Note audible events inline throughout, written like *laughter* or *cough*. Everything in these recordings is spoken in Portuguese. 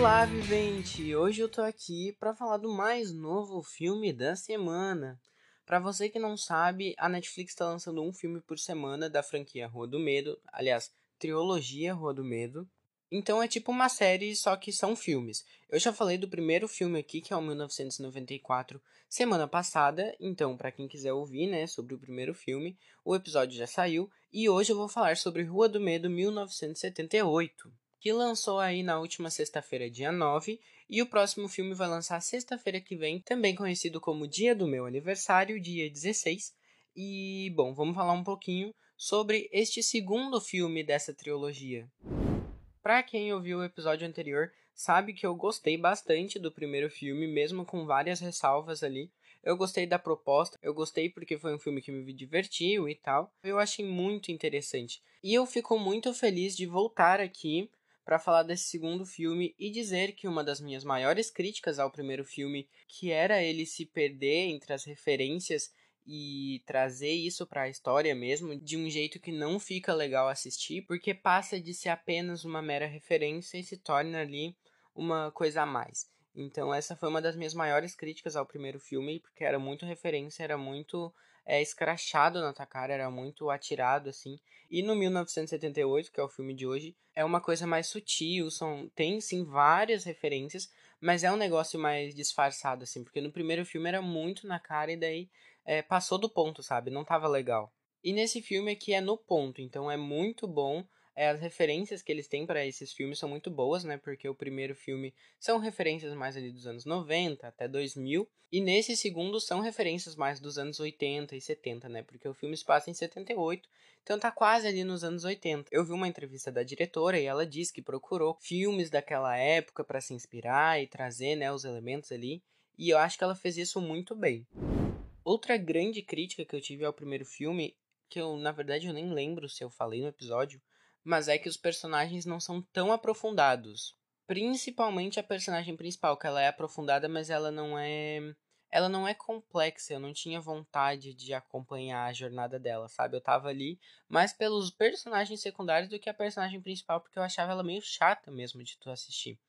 ouvinte! Hoje eu tô aqui para falar do mais novo filme da semana. Para você que não sabe, a Netflix está lançando um filme por semana da franquia Rua do Medo, aliás, trilogia Rua do Medo. Então é tipo uma série, só que são filmes. Eu já falei do primeiro filme aqui, que é o 1994, semana passada. Então, para quem quiser ouvir, né, sobre o primeiro filme, o episódio já saiu. E hoje eu vou falar sobre Rua do Medo 1978, que lançou aí na última sexta-feira, dia 9. E o próximo filme vai lançar sexta-feira que vem, também conhecido como Dia do Meu Aniversário, dia 16. E, bom, vamos falar um pouquinho sobre este segundo filme dessa trilogia. Pra quem ouviu o episódio anterior, sabe que eu gostei bastante do primeiro filme, mesmo com várias ressalvas ali. Eu gostei da proposta, eu gostei porque foi um filme que me divertiu e tal. Eu achei muito interessante. E eu fico muito feliz de voltar aqui para falar desse segundo filme e dizer que uma das minhas maiores críticas ao primeiro filme, que era ele se perder entre as referências e trazer isso para a história mesmo de um jeito que não fica legal assistir, porque passa de ser apenas uma mera referência e se torna ali uma coisa a mais. Então essa foi uma das minhas maiores críticas ao primeiro filme, porque era muito referência, era muito é, escrachado na tua cara, era muito atirado assim. E no 1978, que é o filme de hoje, é uma coisa mais sutil, são, tem sim várias referências, mas é um negócio mais disfarçado assim, porque no primeiro filme era muito na cara e daí é, passou do ponto, sabe? Não tava legal. E nesse filme aqui é no ponto, então é muito bom. É, as referências que eles têm para esses filmes são muito boas, né? Porque o primeiro filme são referências mais ali dos anos 90 até 2000. E nesse segundo são referências mais dos anos 80 e 70, né? Porque o filme se passa em 78, então tá quase ali nos anos 80. Eu vi uma entrevista da diretora e ela diz que procurou filmes daquela época para se inspirar e trazer, né, os elementos ali. E eu acho que ela fez isso muito bem. Outra grande crítica que eu tive ao primeiro filme, que eu na verdade eu nem lembro se eu falei no episódio, mas é que os personagens não são tão aprofundados. Principalmente a personagem principal, que ela é aprofundada, mas ela não é ela não é complexa, eu não tinha vontade de acompanhar a jornada dela, sabe? Eu tava ali mais pelos personagens secundários do que a personagem principal, porque eu achava ela meio chata mesmo de tu assistir.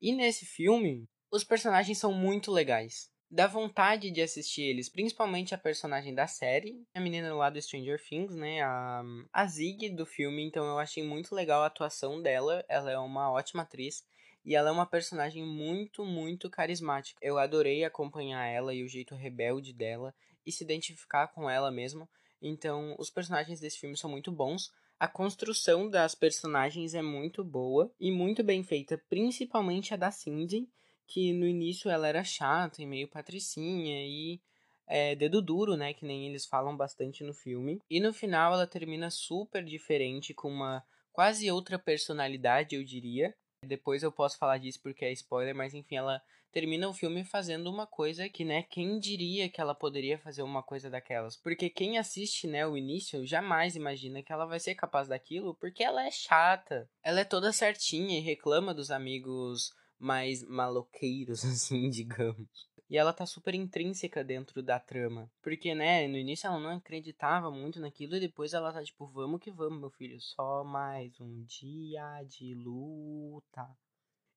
E nesse filme, os personagens são muito legais dá vontade de assistir eles, principalmente a personagem da série, a menina lá do Stranger Things, né, a, a Zig do filme, então eu achei muito legal a atuação dela, ela é uma ótima atriz, e ela é uma personagem muito, muito carismática. Eu adorei acompanhar ela e o jeito rebelde dela, e se identificar com ela mesmo, então os personagens desse filme são muito bons, a construção das personagens é muito boa e muito bem feita, principalmente a da Cindy, que no início ela era chata e meio patricinha e é, dedo duro, né? Que nem eles falam bastante no filme. E no final ela termina super diferente, com uma quase outra personalidade, eu diria. Depois eu posso falar disso porque é spoiler, mas enfim, ela termina o filme fazendo uma coisa que, né, quem diria que ela poderia fazer uma coisa daquelas? Porque quem assiste, né, o início jamais imagina que ela vai ser capaz daquilo, porque ela é chata. Ela é toda certinha e reclama dos amigos mais maloqueiros, *laughs* assim, digamos. E ela tá super intrínseca dentro da trama. Porque, né, no início ela não acreditava muito naquilo e depois ela tá tipo, vamos que vamos, meu filho, só mais um dia de luta.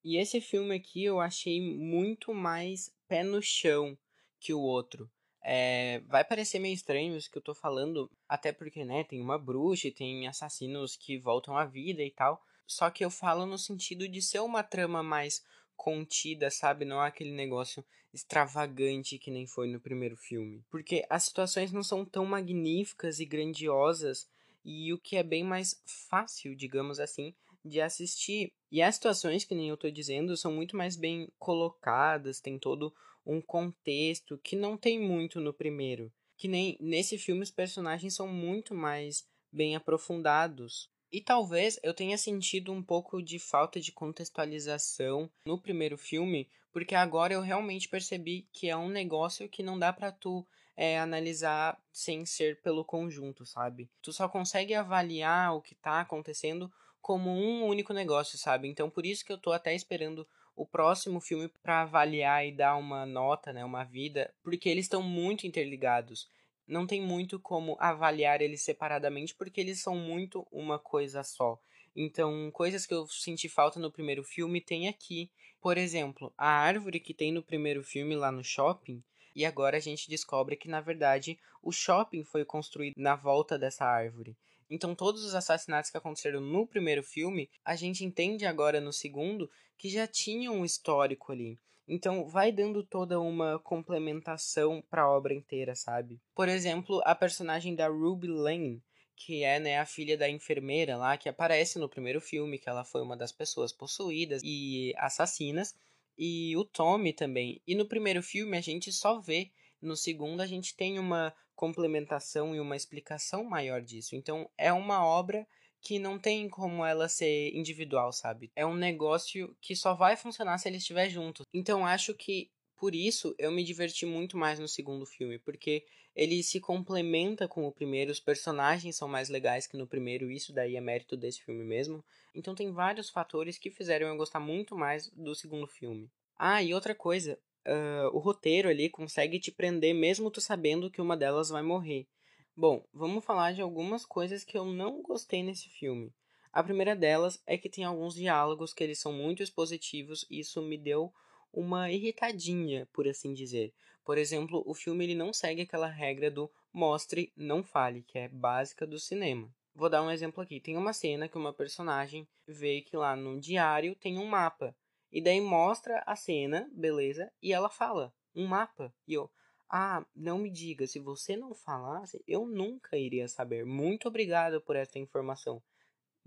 E esse filme aqui eu achei muito mais pé no chão que o outro. É, vai parecer meio estranho isso que eu tô falando, até porque, né, tem uma bruxa e tem assassinos que voltam à vida e tal. Só que eu falo no sentido de ser uma trama mais contida, sabe? Não é aquele negócio extravagante que nem foi no primeiro filme. Porque as situações não são tão magníficas e grandiosas e o que é bem mais fácil, digamos assim, de assistir. E as situações, que nem eu tô dizendo, são muito mais bem colocadas, tem todo um contexto que não tem muito no primeiro. Que nem nesse filme os personagens são muito mais bem aprofundados. E talvez eu tenha sentido um pouco de falta de contextualização no primeiro filme, porque agora eu realmente percebi que é um negócio que não dá para tu é, analisar sem ser pelo conjunto, sabe? Tu só consegue avaliar o que tá acontecendo como um único negócio, sabe? Então por isso que eu tô até esperando o próximo filme para avaliar e dar uma nota, né, uma vida, porque eles estão muito interligados não tem muito como avaliar eles separadamente porque eles são muito uma coisa só. Então, coisas que eu senti falta no primeiro filme tem aqui. Por exemplo, a árvore que tem no primeiro filme lá no shopping, e agora a gente descobre que na verdade o shopping foi construído na volta dessa árvore. Então, todos os assassinatos que aconteceram no primeiro filme, a gente entende agora no segundo que já tinham um histórico ali. Então, vai dando toda uma complementação para a obra inteira, sabe? Por exemplo, a personagem da Ruby Lane, que é né, a filha da enfermeira lá, que aparece no primeiro filme, que ela foi uma das pessoas possuídas e assassinas, e o Tommy também. E no primeiro filme a gente só vê, no segundo a gente tem uma complementação e uma explicação maior disso. Então é uma obra que não tem como ela ser individual, sabe? É um negócio que só vai funcionar se eles estiver juntos. Então acho que por isso eu me diverti muito mais no segundo filme, porque ele se complementa com o primeiro, os personagens são mais legais que no primeiro, isso daí é mérito desse filme mesmo. Então tem vários fatores que fizeram eu gostar muito mais do segundo filme. Ah, e outra coisa, uh, o roteiro ali consegue te prender mesmo tu sabendo que uma delas vai morrer. Bom, vamos falar de algumas coisas que eu não gostei nesse filme. A primeira delas é que tem alguns diálogos que eles são muito expositivos e isso me deu uma irritadinha, por assim dizer. Por exemplo, o filme ele não segue aquela regra do mostre, não fale, que é básica do cinema. Vou dar um exemplo aqui. Tem uma cena que uma personagem vê que lá no diário tem um mapa. E daí mostra a cena, beleza? E ela fala, um mapa. E eu, ah, não me diga, se você não falasse, eu nunca iria saber. Muito obrigado por essa informação.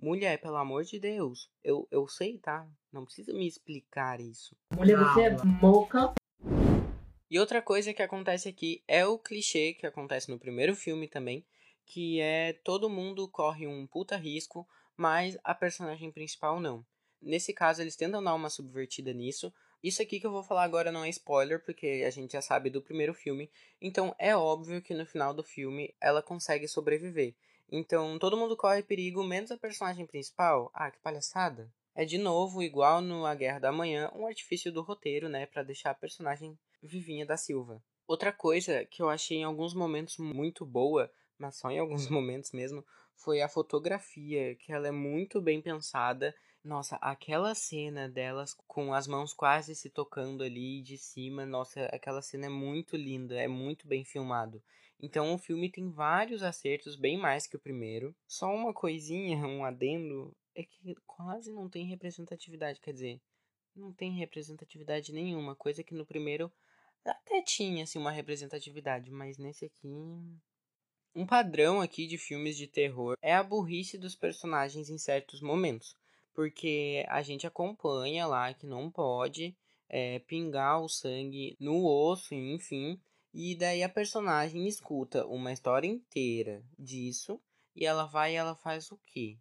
Mulher, pelo amor de Deus, eu, eu sei, tá? Não precisa me explicar isso. Mulher, você é moca. E outra coisa que acontece aqui é o clichê que acontece no primeiro filme também, que é todo mundo corre um puta risco, mas a personagem principal não. Nesse caso, eles tentam dar uma subvertida nisso. Isso aqui que eu vou falar agora não é spoiler, porque a gente já sabe do primeiro filme. Então é óbvio que no final do filme ela consegue sobreviver. Então todo mundo corre perigo, menos a personagem principal. Ah, que palhaçada. É de novo, igual no A Guerra da Manhã, um artifício do roteiro, né, para deixar a personagem Vivinha da Silva. Outra coisa que eu achei em alguns momentos muito boa, mas só em alguns *laughs* momentos mesmo, foi a fotografia, que ela é muito bem pensada nossa, aquela cena delas com as mãos quase se tocando ali de cima, nossa, aquela cena é muito linda, é muito bem filmado. Então o filme tem vários acertos, bem mais que o primeiro. Só uma coisinha, um adendo, é que quase não tem representatividade, quer dizer, não tem representatividade nenhuma, coisa que no primeiro até tinha assim uma representatividade, mas nesse aqui um padrão aqui de filmes de terror é a burrice dos personagens em certos momentos porque a gente acompanha lá que não pode é, pingar o sangue no osso, enfim. E daí a personagem escuta uma história inteira disso e ela vai e ela faz o quê?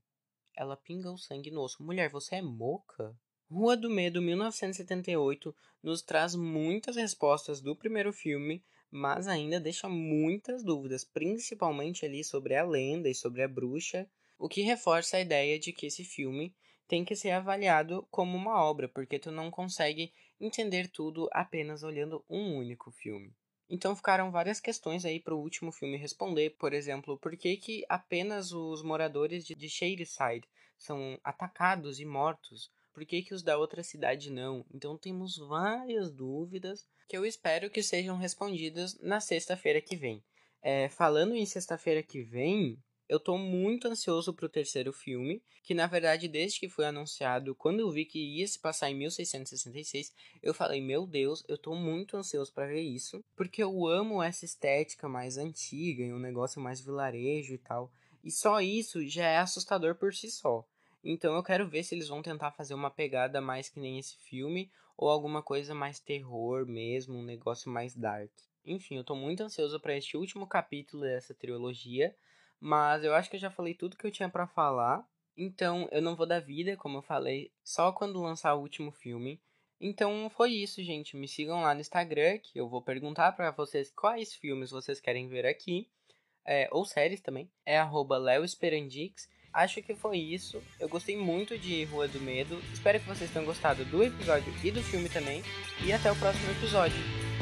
Ela pinga o sangue no osso. Mulher, você é moca? Rua do Medo 1978 nos traz muitas respostas do primeiro filme, mas ainda deixa muitas dúvidas, principalmente ali sobre a lenda e sobre a bruxa, o que reforça a ideia de que esse filme tem que ser avaliado como uma obra, porque tu não consegue entender tudo apenas olhando um único filme. Então ficaram várias questões aí para o último filme responder, por exemplo, por que, que apenas os moradores de Shadyside são atacados e mortos? Por que, que os da outra cidade não? Então temos várias dúvidas que eu espero que sejam respondidas na sexta-feira que vem. É, falando em sexta-feira que vem, eu tô muito ansioso pro terceiro filme, que na verdade desde que foi anunciado, quando eu vi que ia se passar em 1666, eu falei, meu Deus, eu tô muito ansioso para ver isso, porque eu amo essa estética mais antiga e um negócio mais vilarejo e tal. E só isso já é assustador por si só. Então eu quero ver se eles vão tentar fazer uma pegada mais que nem esse filme ou alguma coisa mais terror mesmo, um negócio mais dark. Enfim, eu tô muito ansioso para este último capítulo dessa trilogia. Mas eu acho que eu já falei tudo que eu tinha para falar. Então eu não vou dar vida, como eu falei, só quando lançar o último filme. Então foi isso, gente. Me sigam lá no Instagram, que eu vou perguntar para vocês quais filmes vocês querem ver aqui. É, ou séries também. É arroba. Acho que foi isso. Eu gostei muito de Rua do Medo. Espero que vocês tenham gostado do episódio e do filme também. E até o próximo episódio.